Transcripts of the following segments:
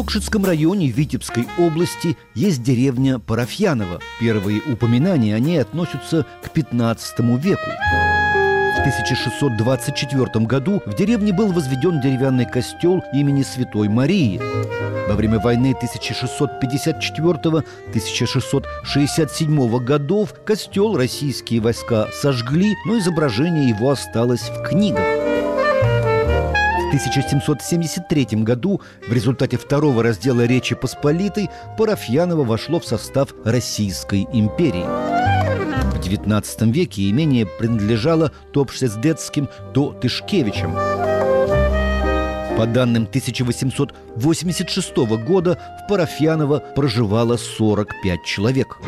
Докшицком районе Витебской области есть деревня Парафьянова. Первые упоминания о ней относятся к 15 веку. В 1624 году в деревне был возведен деревянный костел имени Святой Марии. Во время войны 1664-1667 годов костел российские войска сожгли, но изображение его осталось в книгах. В 1773 году в результате второго раздела Речи Посполитой Парафьяново вошло в состав Российской империи. В XIX веке имение принадлежало то Пшездетским, то Тышкевичам. По данным 1886 года в Парафьяново проживало 45 человек.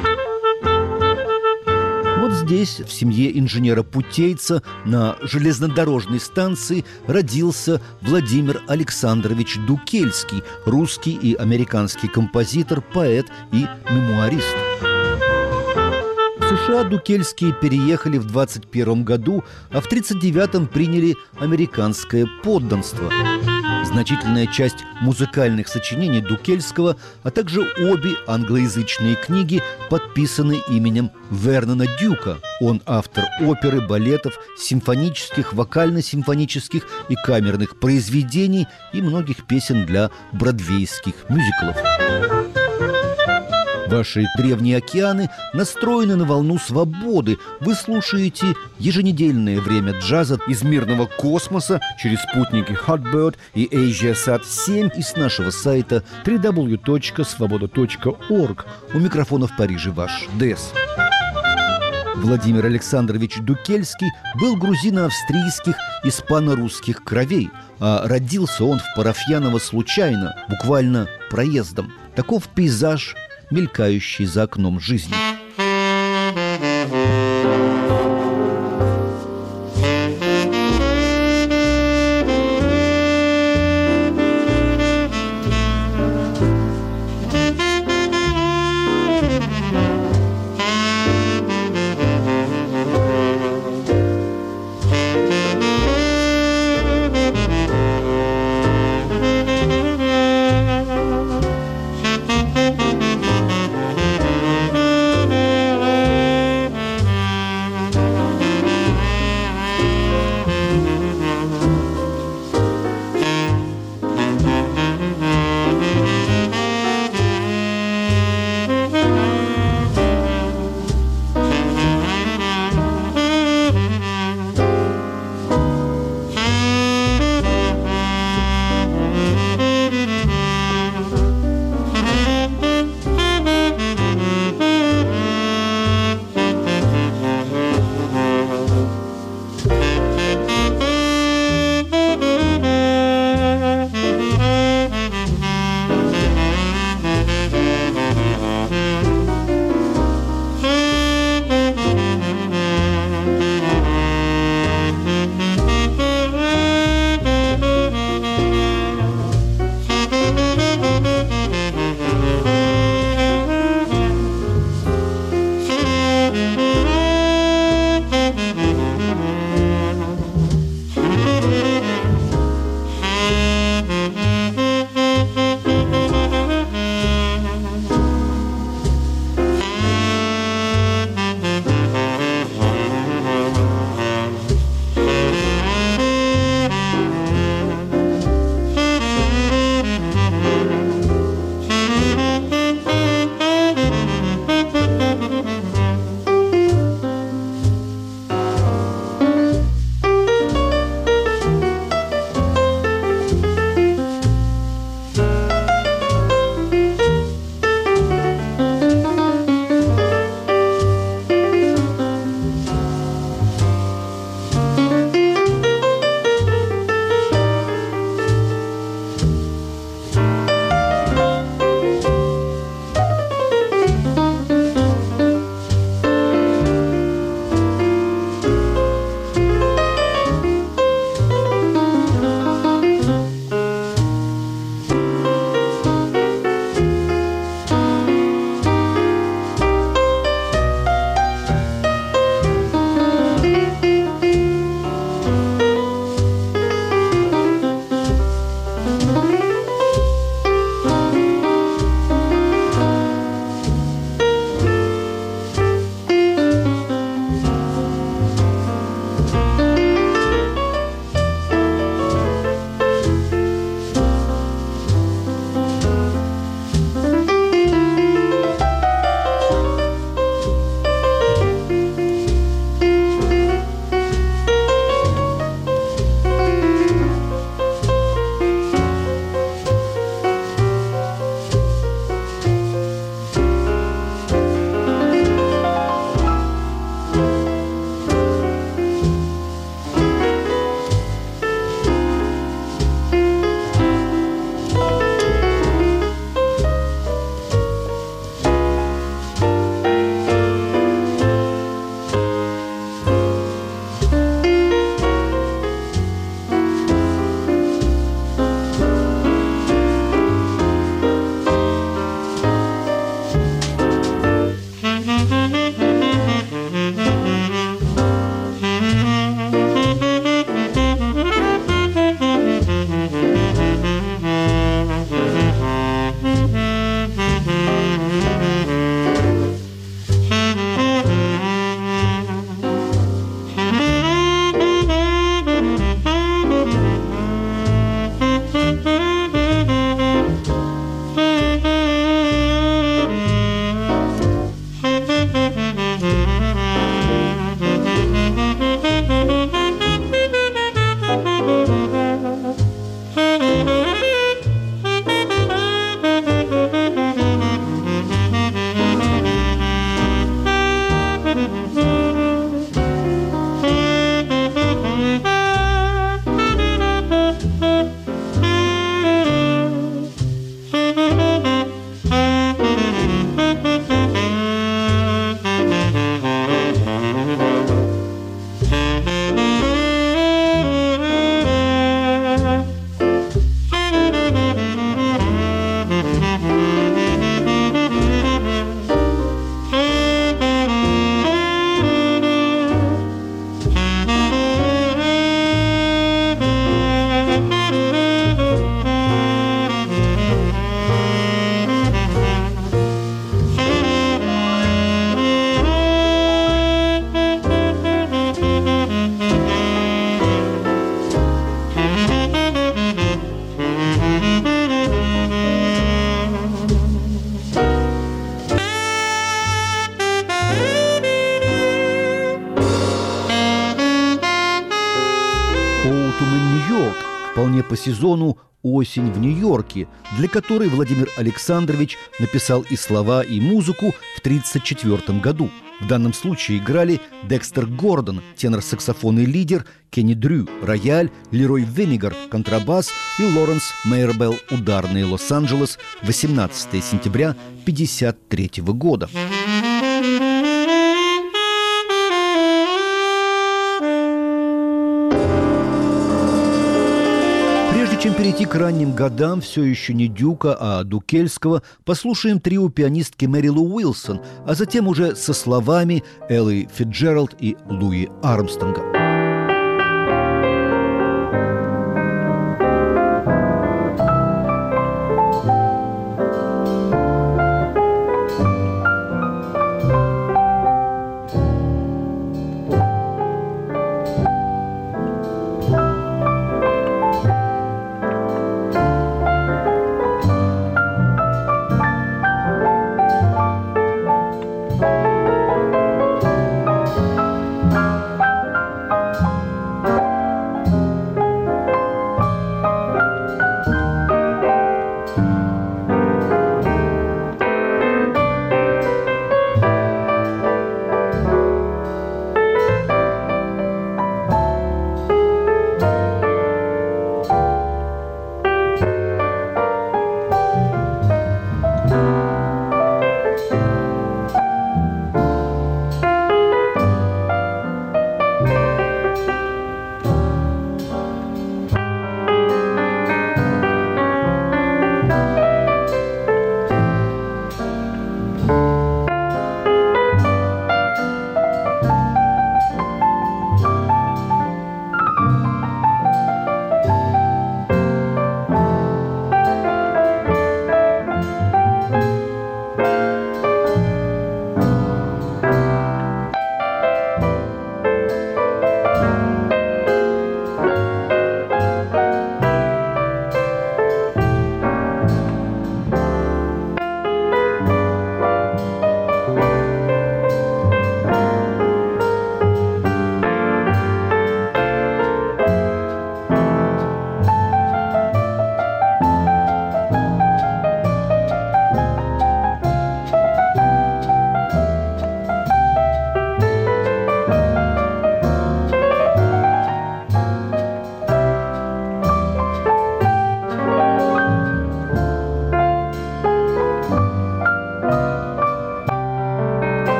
Здесь, в семье инженера-путейца, на железнодорожной станции родился Владимир Александрович Дукельский, русский и американский композитор, поэт и мемуарист. США Дукельские переехали в 21 году, а в 39-м приняли американское подданство. Значительная часть музыкальных сочинений Дукельского, а также обе англоязычные книги подписаны именем Вернона Дюка. Он автор оперы, балетов, симфонических, вокально-симфонических и камерных произведений и многих песен для бродвейских мюзиклов. Ваши древние океаны настроены на волну свободы. Вы слушаете еженедельное время джаза из мирного космоса через спутники Hotbird и AsiaSat 7 из нашего сайта www.svoboda.org. У микрофона в Париже ваш Дес. Владимир Александрович Дукельский был грузино-австрийских испано-русских кровей, а родился он в Парафьяново случайно, буквально проездом. Таков пейзаж мелькающий за окном жизни. Сезону «Осень в Нью-Йорке», для которой Владимир Александрович написал и слова, и музыку в 1934 году. В данном случае играли Декстер Гордон, тенор-саксофонный лидер, Кенни Дрю, рояль, Лерой Венигар, контрабас и Лоренс Мейербелл, ударный Лос-Анджелес, 18 сентября 1953 года. Чем перейти к ранним годам, все еще не Дюка, а Дукельского, послушаем трио пианистки Мэри Лу Уилсон, а затем уже со словами Эллы Фитджеральд и Луи Армстронга.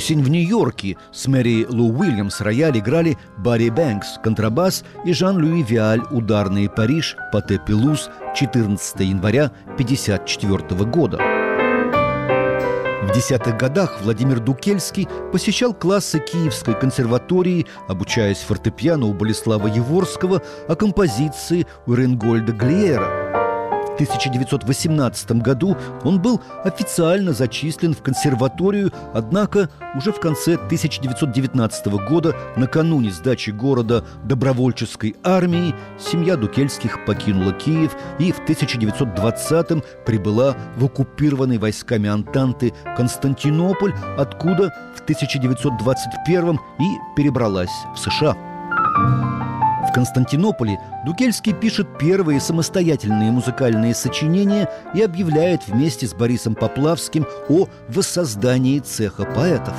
«Осень в Нью-Йорке» с Мэри Лу Уильямс рояль играли Барри Бэнкс, контрабас и Жан-Луи Виаль, ударный Париж, Пате Пелуз, 14 января 1954 года. В десятых годах Владимир Дукельский посещал классы Киевской консерватории, обучаясь фортепиано у Болеслава Еворского, а композиции у Ренгольда Глиера – 1918 году он был официально зачислен в консерваторию, однако уже в конце 1919 года, накануне сдачи города добровольческой армии, семья Дукельских покинула Киев и в 1920-м прибыла в оккупированный войсками Антанты Константинополь, откуда в 1921 и перебралась в США. В Константинополе Дукельский пишет первые самостоятельные музыкальные сочинения и объявляет вместе с Борисом Поплавским о воссоздании цеха поэтов.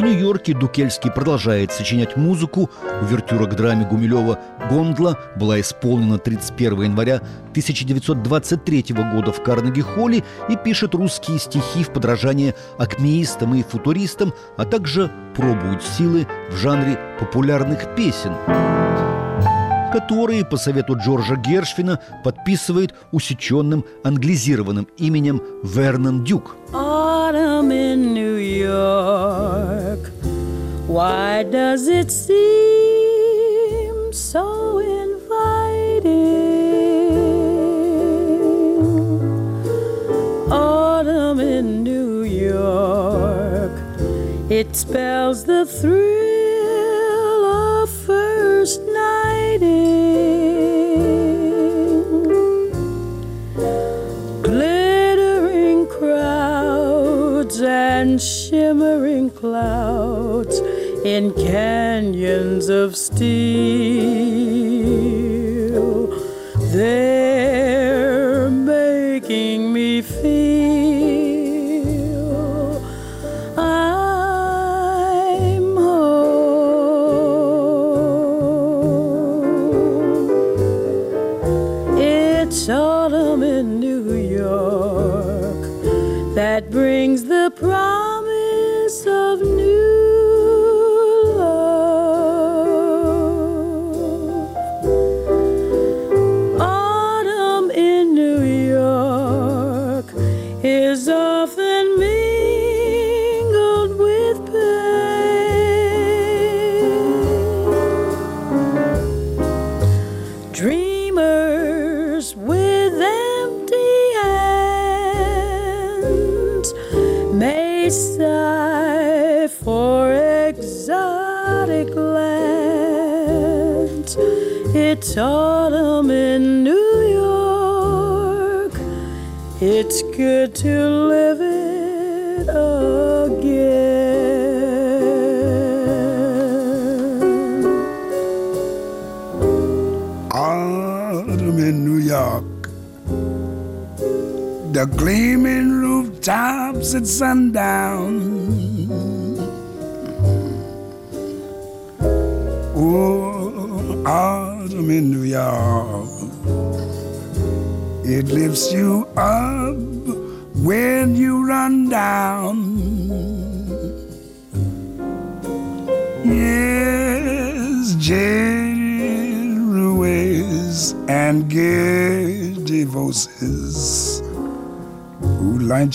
В Нью-Йорке Дукельский продолжает сочинять музыку. Увертюра к драме Гумилева «Гондла» была исполнена 31 января 1923 года в Карнеги-холле и пишет русские стихи в подражание акмеистам и футуристам, а также пробует силы в жанре популярных песен которые, по совету Джорджа Гершвина, подписывает усеченным англизированным именем Вернон Дюк. Autumn in New York, Why does it seem so inviting? Autumn in New York, it spells the thrill of first nighting. Glittering crowds and shimmering clouds in canyons of steel. They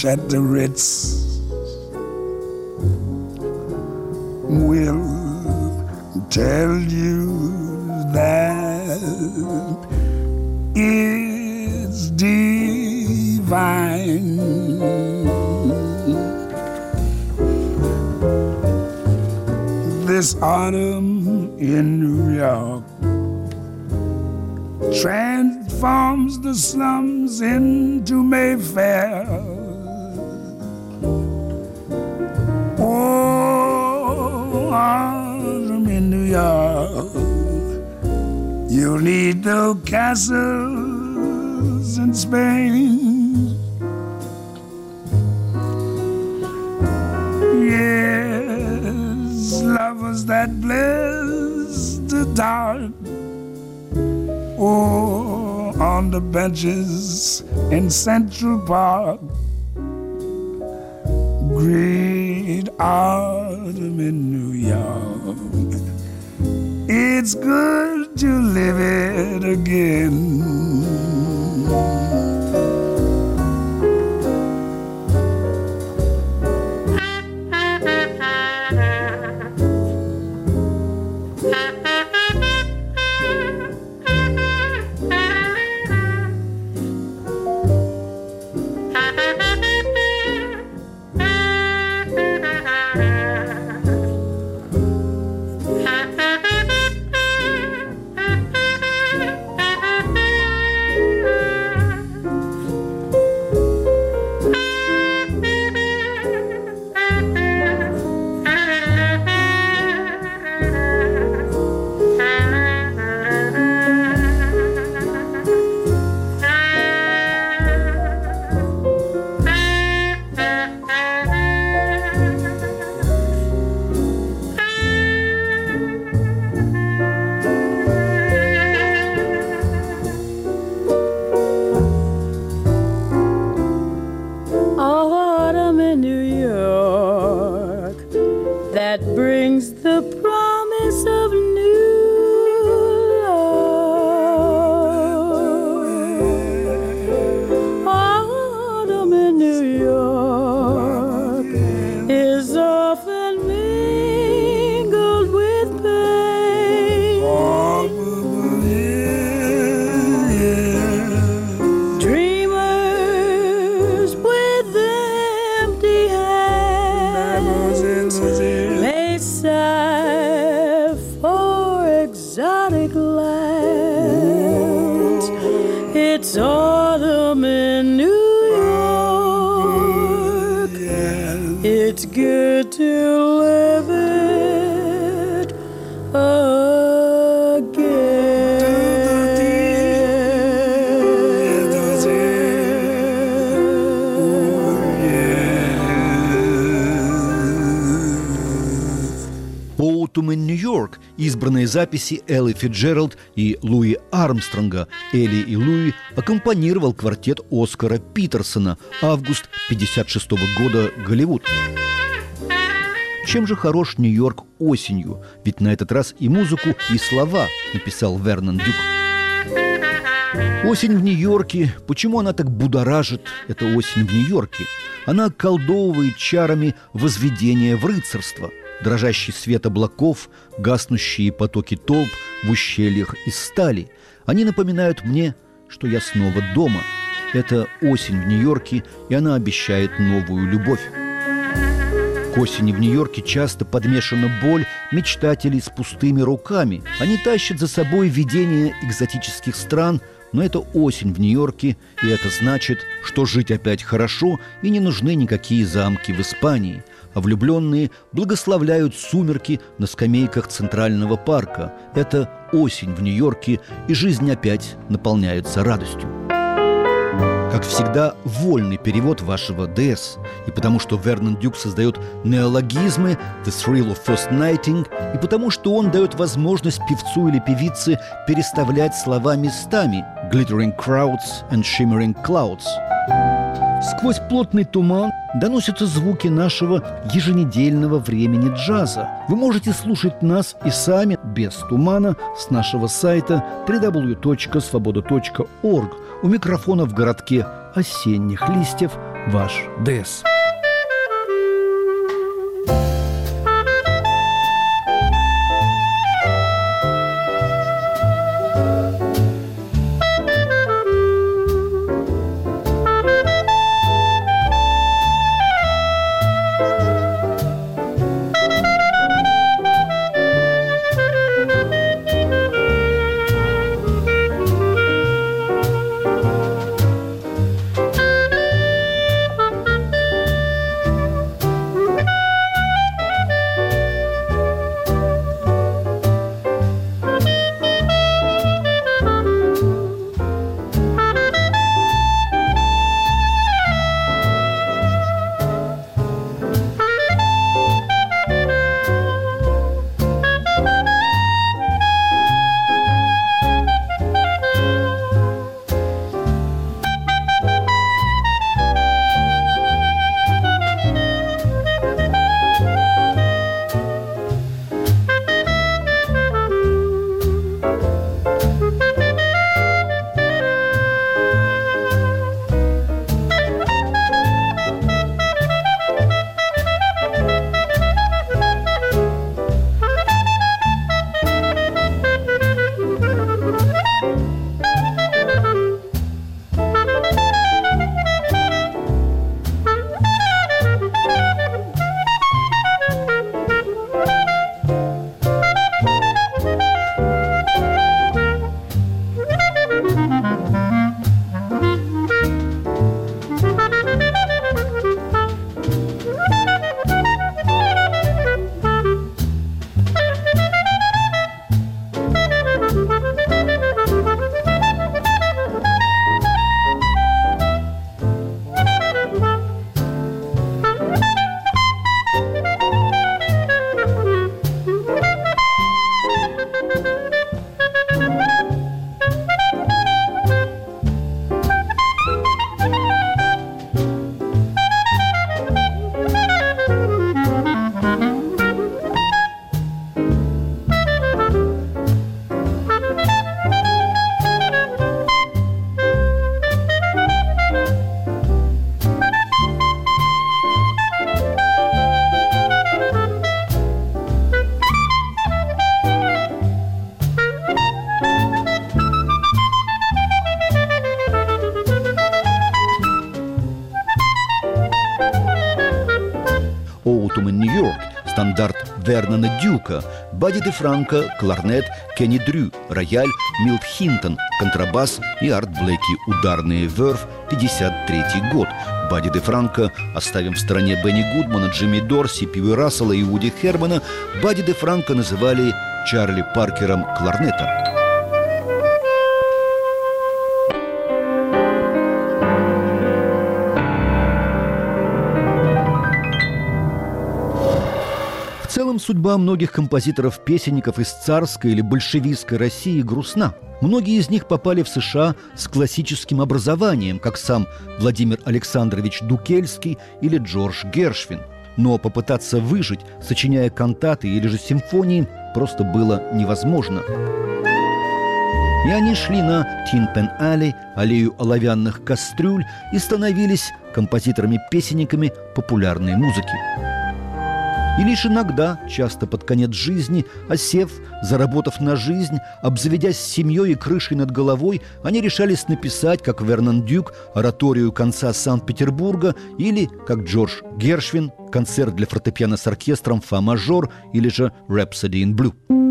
at the Ritz will tell you that it's divine. This autumn in New York transforms the slums into Mayfair You'll need no castles in Spain. Yes, lovers that bless the dark or oh, on the benches in Central Park. Great autumn in New York. It's good to live it again. Записи Эллы Фиджеральд и Луи Армстронга. Элли и Луи аккомпанировал квартет Оскара Питерсона «Август 56 года. Голливуд». Чем же хорош Нью-Йорк осенью? Ведь на этот раз и музыку, и слова написал Вернон Дюк. Осень в Нью-Йорке. Почему она так будоражит? Это осень в Нью-Йорке. Она околдовывает чарами возведения в рыцарство. Дрожащий свет облаков, гаснущие потоки толп в ущельях из стали. Они напоминают мне, что я снова дома. Это осень в Нью-Йорке, и она обещает новую любовь. К осени в Нью-Йорке часто подмешана боль мечтателей с пустыми руками. Они тащат за собой видение экзотических стран – но это осень в Нью-Йорке, и это значит, что жить опять хорошо и не нужны никакие замки в Испании. А влюбленные благословляют сумерки на скамейках Центрального парка. Это осень в Нью-Йорке, и жизнь опять наполняется радостью. Как всегда, вольный перевод вашего ДС. И потому что Вернон Дюк создает неологизмы «The Thrill of First Nighting», и потому что он дает возможность певцу или певице переставлять слова местами «Glittering crowds and shimmering clouds». Сквозь плотный туман доносятся звуки нашего еженедельного времени джаза. Вы можете слушать нас и сами, без тумана, с нашего сайта www.svoboda.org. У микрофона в городке осенних листьев ваш ДЭС. Дюка, Бадди де Франко, кларнет, Кенни Дрю, рояль, Милт Хинтон, контрабас и Арт Блэки «Ударные Верф», 53 год. Бадди де Франко, оставим в стороне Бенни Гудмана, Джимми Дорси, Пиви Рассела и Уди Хермана, Бадди де Франко называли Чарли Паркером кларнета. Судьба многих композиторов-песенников из царской или большевистской России грустна. Многие из них попали в США с классическим образованием, как сам Владимир Александрович Дукельский или Джордж Гершвин. Но попытаться выжить, сочиняя кантаты или же симфонии, просто было невозможно. И они шли на Тинпен-Аллей, аллею оловянных кастрюль и становились композиторами-песенниками популярной музыки. И лишь иногда, часто под конец жизни, осев, заработав на жизнь, обзаведясь семьей и крышей над головой, они решались написать, как Вернон Дюк, ораторию конца Санкт-Петербурга или, как Джордж Гершвин, концерт для фортепиано с оркестром «Фа-мажор» или же «Rhapsody in Blue».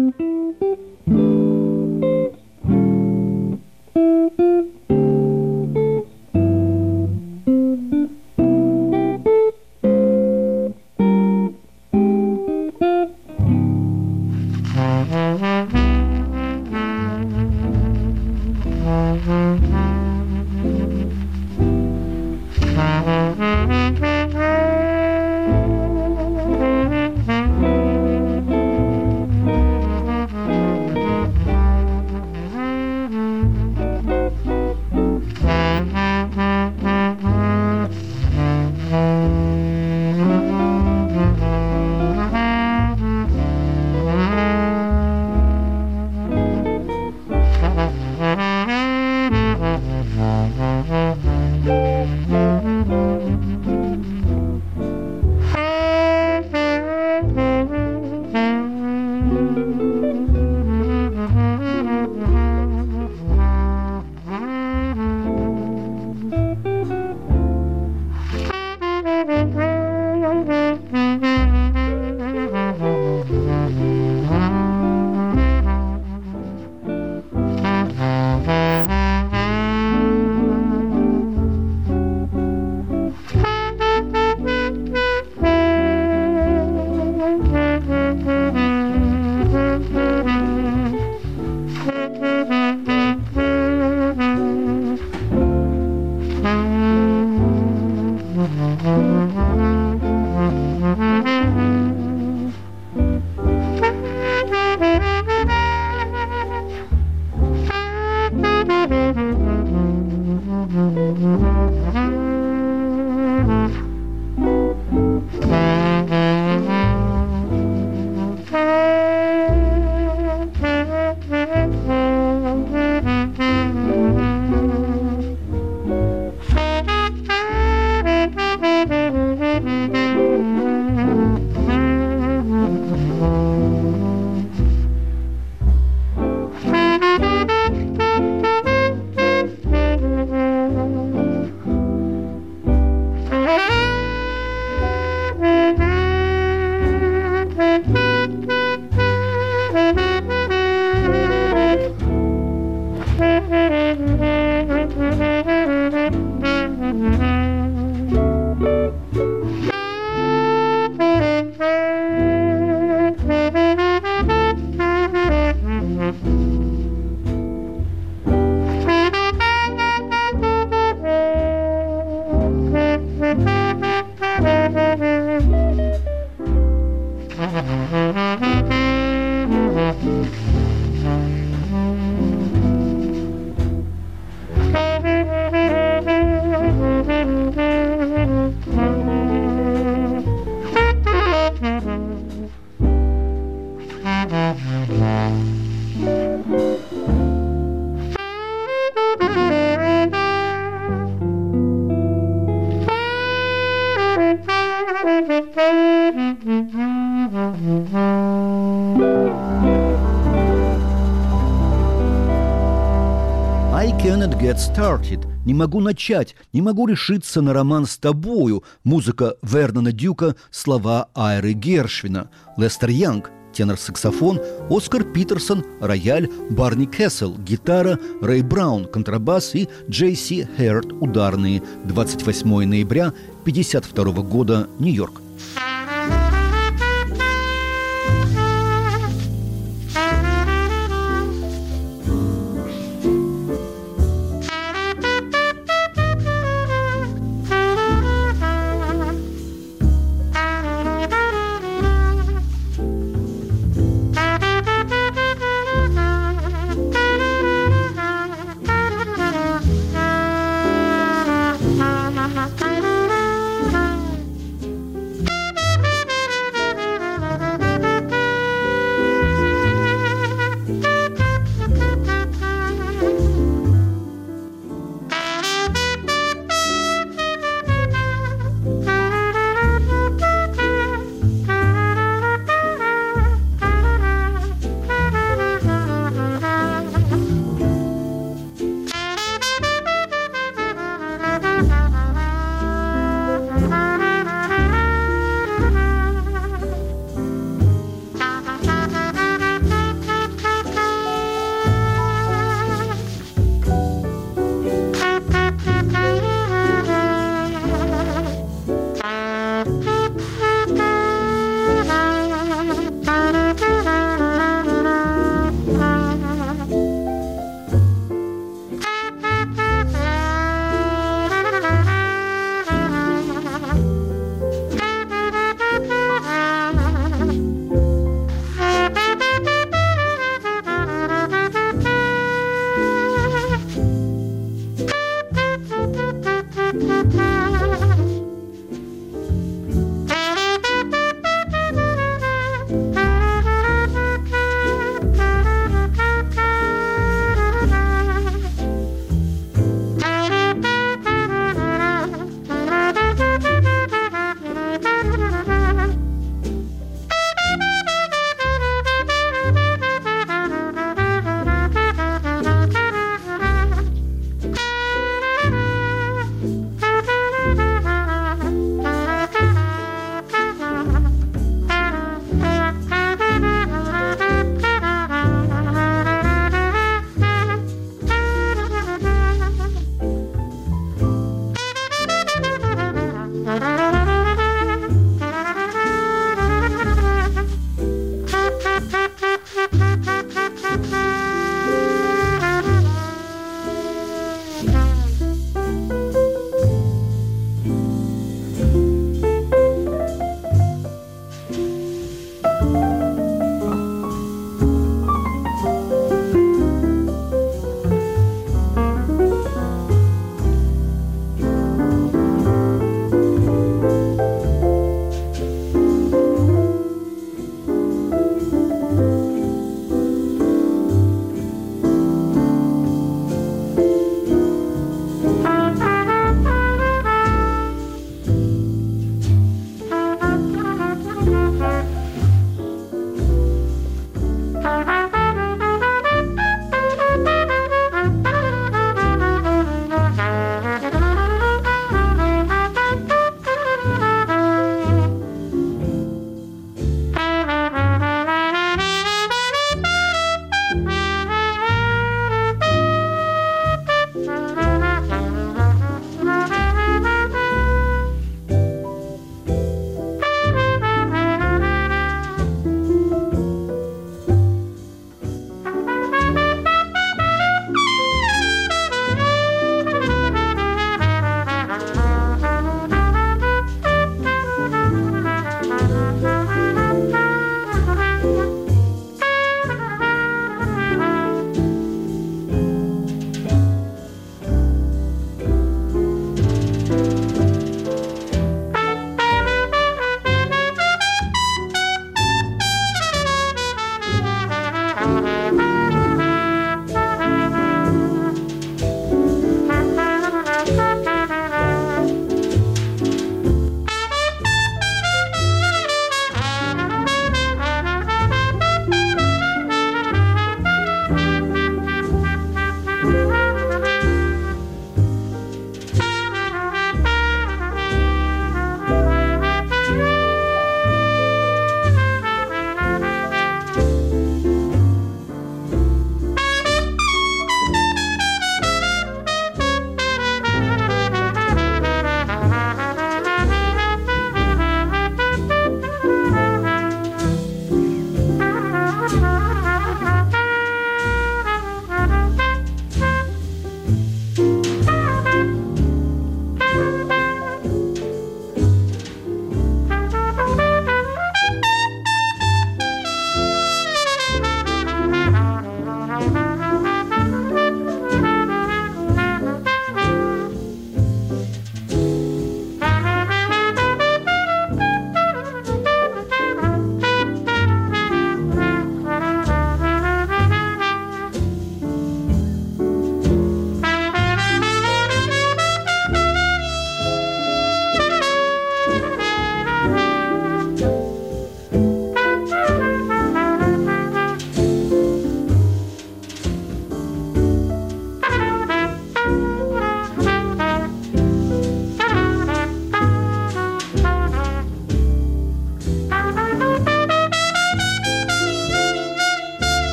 Mm-hmm. Get started. Не могу начать, не могу решиться на роман с тобою. Музыка Вернона Дюка, слова Айры Гершвина. Лестер Янг, тенор-саксофон, Оскар Питерсон, рояль, Барни Кессел, гитара, Рэй Браун, контрабас и Джей Си Хэрт, ударные. 28 ноября 1952 года, Нью-Йорк.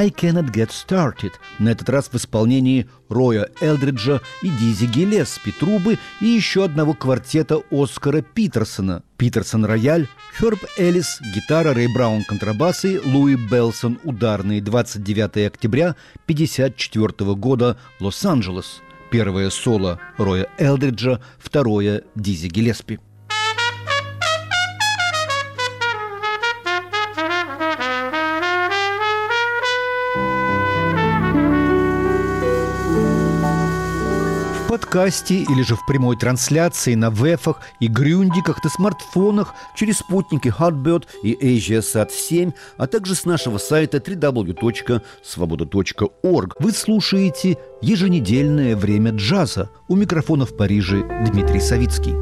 «I Cannot Get Started», на этот раз в исполнении Роя Элдриджа и Дизи Гелеспи трубы и еще одного квартета Оскара Питерсона. Питерсон – рояль, Херб Эллис – гитара, Рэй Браун – контрабасы, Луи Белсон – ударные. 29 октября 1954 года, Лос-Анджелес. Первое соло Роя Элдриджа, второе – Дизи Гелеспи. Подкасте или же в прямой трансляции на вефах и грюндиках на смартфонах через спутники Hotbird и AsiaSat 7, а также с нашего сайта www.svoboda.org. Вы слушаете еженедельное время джаза. У микрофона в Париже Дмитрий Савицкий.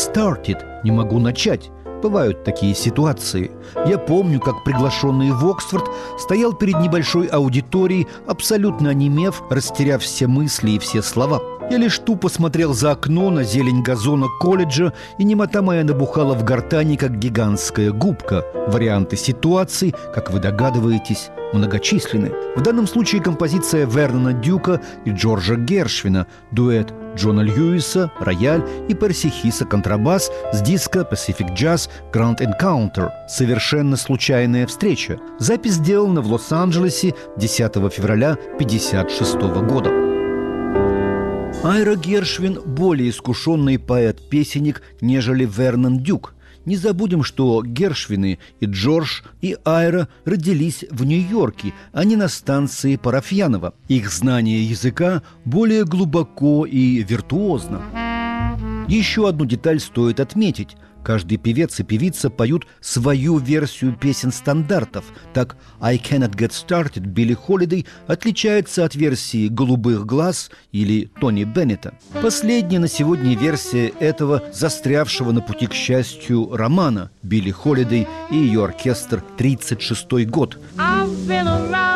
Started. Не могу начать. Бывают такие ситуации. Я помню, как приглашенный в Оксфорд стоял перед небольшой аудиторией, абсолютно онемев, растеряв все мысли и все слова. Я лишь тупо смотрел за окно на зелень газона колледжа, и немота моя набухала в гортани, как гигантская губка. Варианты ситуаций, как вы догадываетесь, многочисленны. В данном случае композиция Вернона Дюка и Джорджа Гершвина, дуэт Джона Льюиса, рояль и Перси Хиса контрабас с диска Pacific Jazz Grand Encounter «Совершенно случайная встреча». Запись сделана в Лос-Анджелесе 10 февраля 1956 года. Айра Гершвин – более искушенный поэт-песенник, нежели Вернон Дюк – не забудем, что Гершвины и Джордж и Айра родились в Нью-Йорке, а не на станции Парафьянова. Их знание языка более глубоко и виртуозно. Еще одну деталь стоит отметить – Каждый певец и певица поют свою версию песен стандартов. Так «I Cannot Get Started» Билли Холидей отличается от версии «Голубых глаз» или Тони Беннета. Последняя на сегодня версия этого застрявшего на пути к счастью романа Билли Холидей и ее оркестр «36 год». I've been around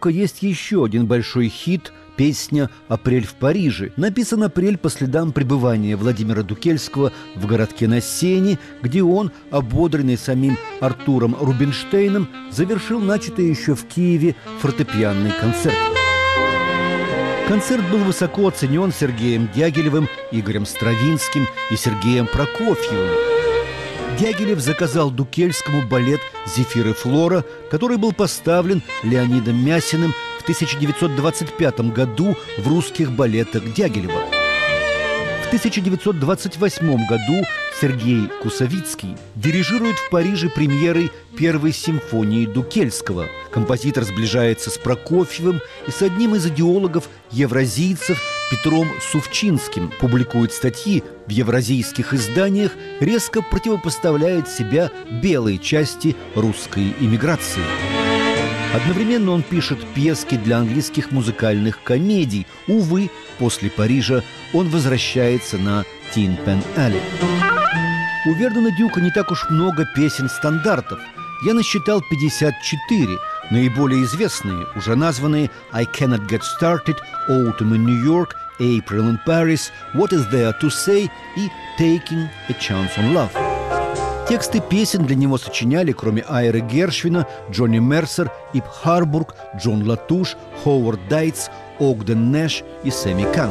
Дюка есть еще один большой хит – песня «Апрель в Париже». Написан апрель по следам пребывания Владимира Дукельского в городке на Сене, где он, ободренный самим Артуром Рубинштейном, завершил начатый еще в Киеве фортепианный концерт. Концерт был высоко оценен Сергеем Дягилевым, Игорем Стравинским и Сергеем Прокофьевым. Дягилев заказал Дукельскому балет «Зефир и Флора», который был поставлен Леонидом Мясиным в 1925 году в русских балетах Дягилева. В 1928 году Сергей Кусовицкий дирижирует в Париже премьерой первой симфонии Дукельского. Композитор сближается с Прокофьевым и с одним из идеологов евразийцев Петром Сувчинским, публикует статьи в евразийских изданиях, резко противопоставляет себя белой части русской иммиграции. Одновременно он пишет пьески для английских музыкальных комедий. Увы, после Парижа он возвращается на Тин Пен Алли. У Вердена Дюка не так уж много песен-стандартов. Я насчитал 54. Наиболее известные, уже названные «I Cannot Get Started», «Autumn in New York», «April in Paris», «What is There to Say» и «Taking a Chance on Love». Тексты песен для него сочиняли, кроме Айры Гершвина, Джонни Мерсер, Ип Харбург, Джон Латуш, Ховард Дитц, Огден Нэш и Сэмми Кан.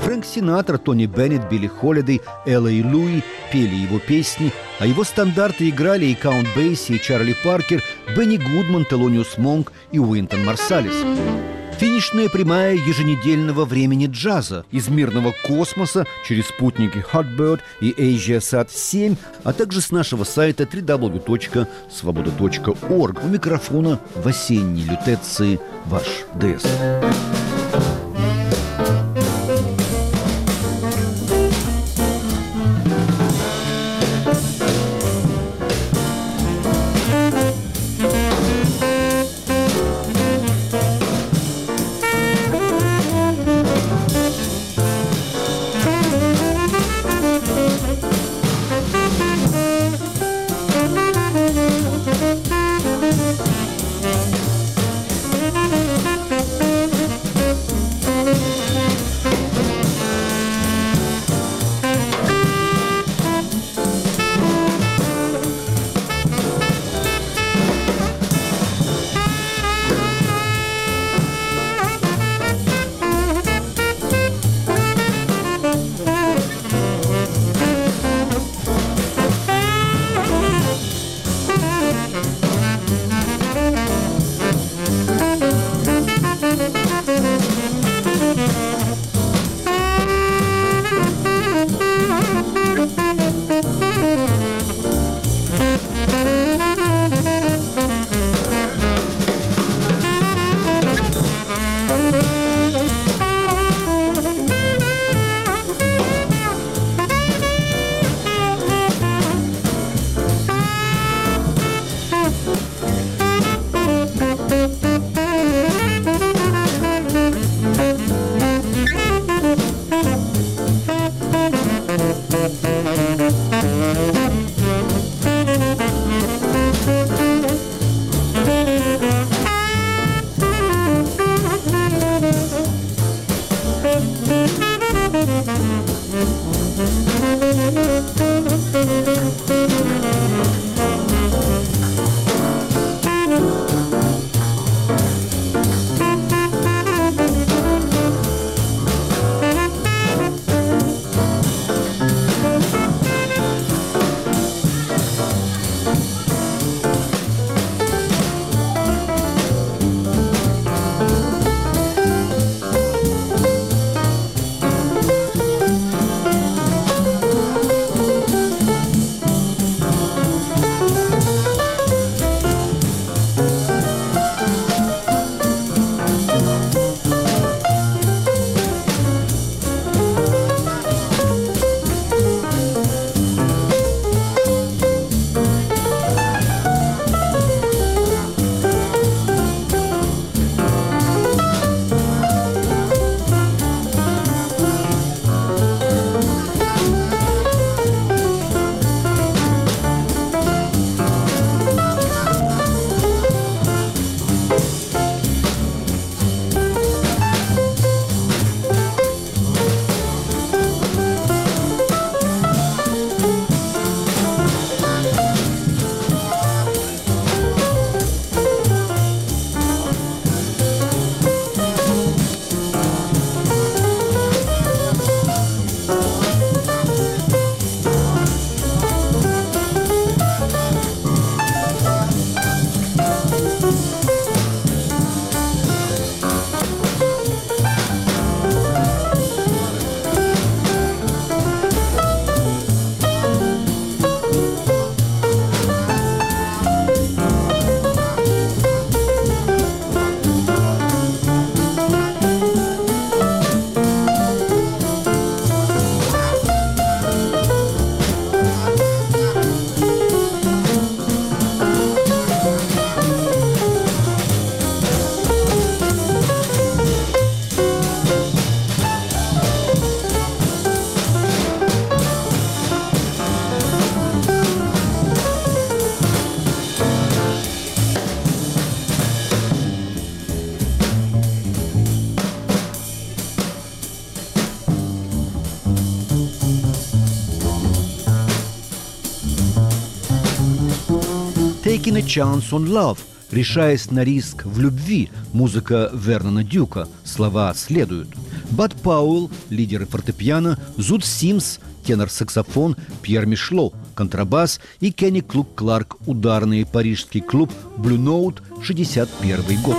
Фрэнк Синатра, Тони Беннет, Билли Холидей, Элла и Луи пели его песни, а его стандарты играли и Каунт Бейси, и Чарли Паркер, Бенни Гудман, Телониус Монк и Уинтон Марсалис. Финишная прямая еженедельного времени джаза из мирного космоса через спутники Hotbird и AsiaSat 7, а также с нашего сайта www.svoboda.org. У микрофона в осенней лютеции ваш ДС. Chance on Love», решаясь на риск в любви, музыка Вернона Дюка, слова следуют. Бад Пауэлл, лидеры фортепиано, Зуд Симс, тенор-саксофон, Пьер Мишло, контрабас и Кенни Клук Кларк, ударный парижский клуб Blue Note, 61 год.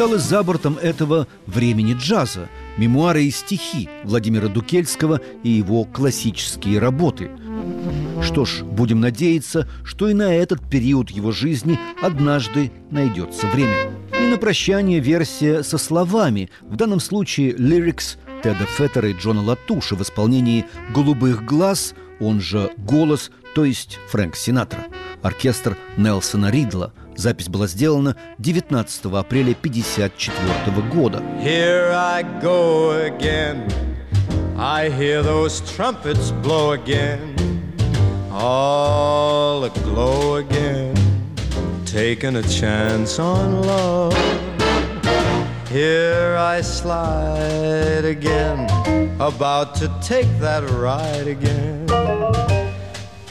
Осталось за бортом этого времени джаза? Мемуары и стихи Владимира Дукельского и его классические работы. Что ж, будем надеяться, что и на этот период его жизни однажды найдется время. И на прощание версия со словами, в данном случае лирикс Теда Феттера и Джона Латуша в исполнении «Голубых глаз», он же «Голос», то есть Фрэнк Синатра. Оркестр Нелсона Ридла. Запись была сделана 19 апреля 1954 года. Here I go again. I hear those trumpets blow again. All aglow again. Taking a chance on love. Here I slide again. About to take that ride again.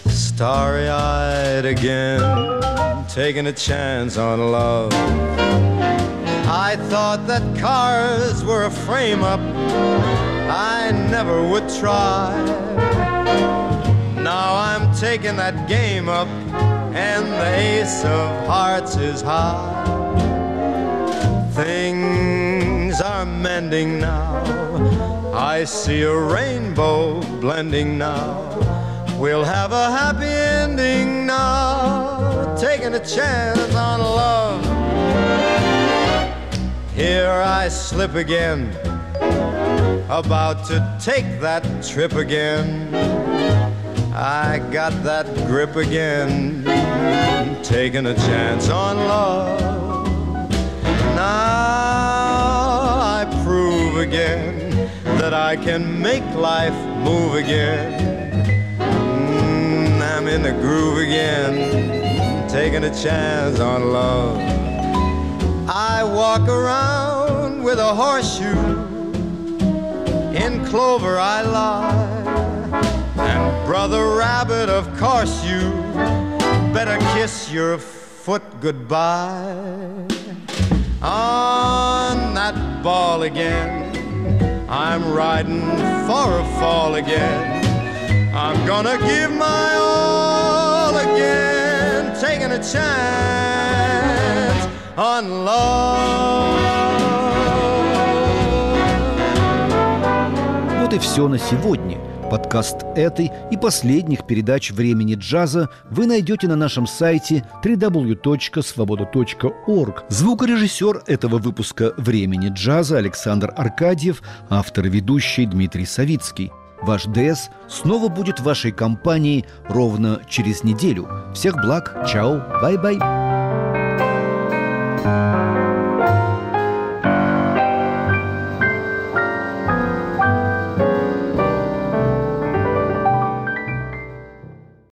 Starry eyed again. Taking a chance on love. I thought that cars were a frame up. I never would try. Now I'm taking that game up, and the ace of hearts is high. Things are mending now. I see a rainbow blending now. We'll have a happy ending now. Taking a chance on love. Here I slip again, about to take that trip again. I got that grip again, taking a chance on love. Now I prove again that I can make life move again. Mm, I'm in the groove again, taking a chance on love. I walk around with a horseshoe. In clover I lie. And brother rabbit, of course you better kiss your foot goodbye. On that ball again, I'm riding for a fall again. I'm gonna give my all again, taking a chance on love. Вот и все на сегодня. Подкаст этой и последних передач «Времени джаза» вы найдете на нашем сайте www.svoboda.org. Звукорежиссер этого выпуска «Времени джаза» Александр Аркадьев, автор ведущий Дмитрий Савицкий. Ваш ДС снова будет в вашей компании ровно через неделю. Всех благ, чао, bye-bye.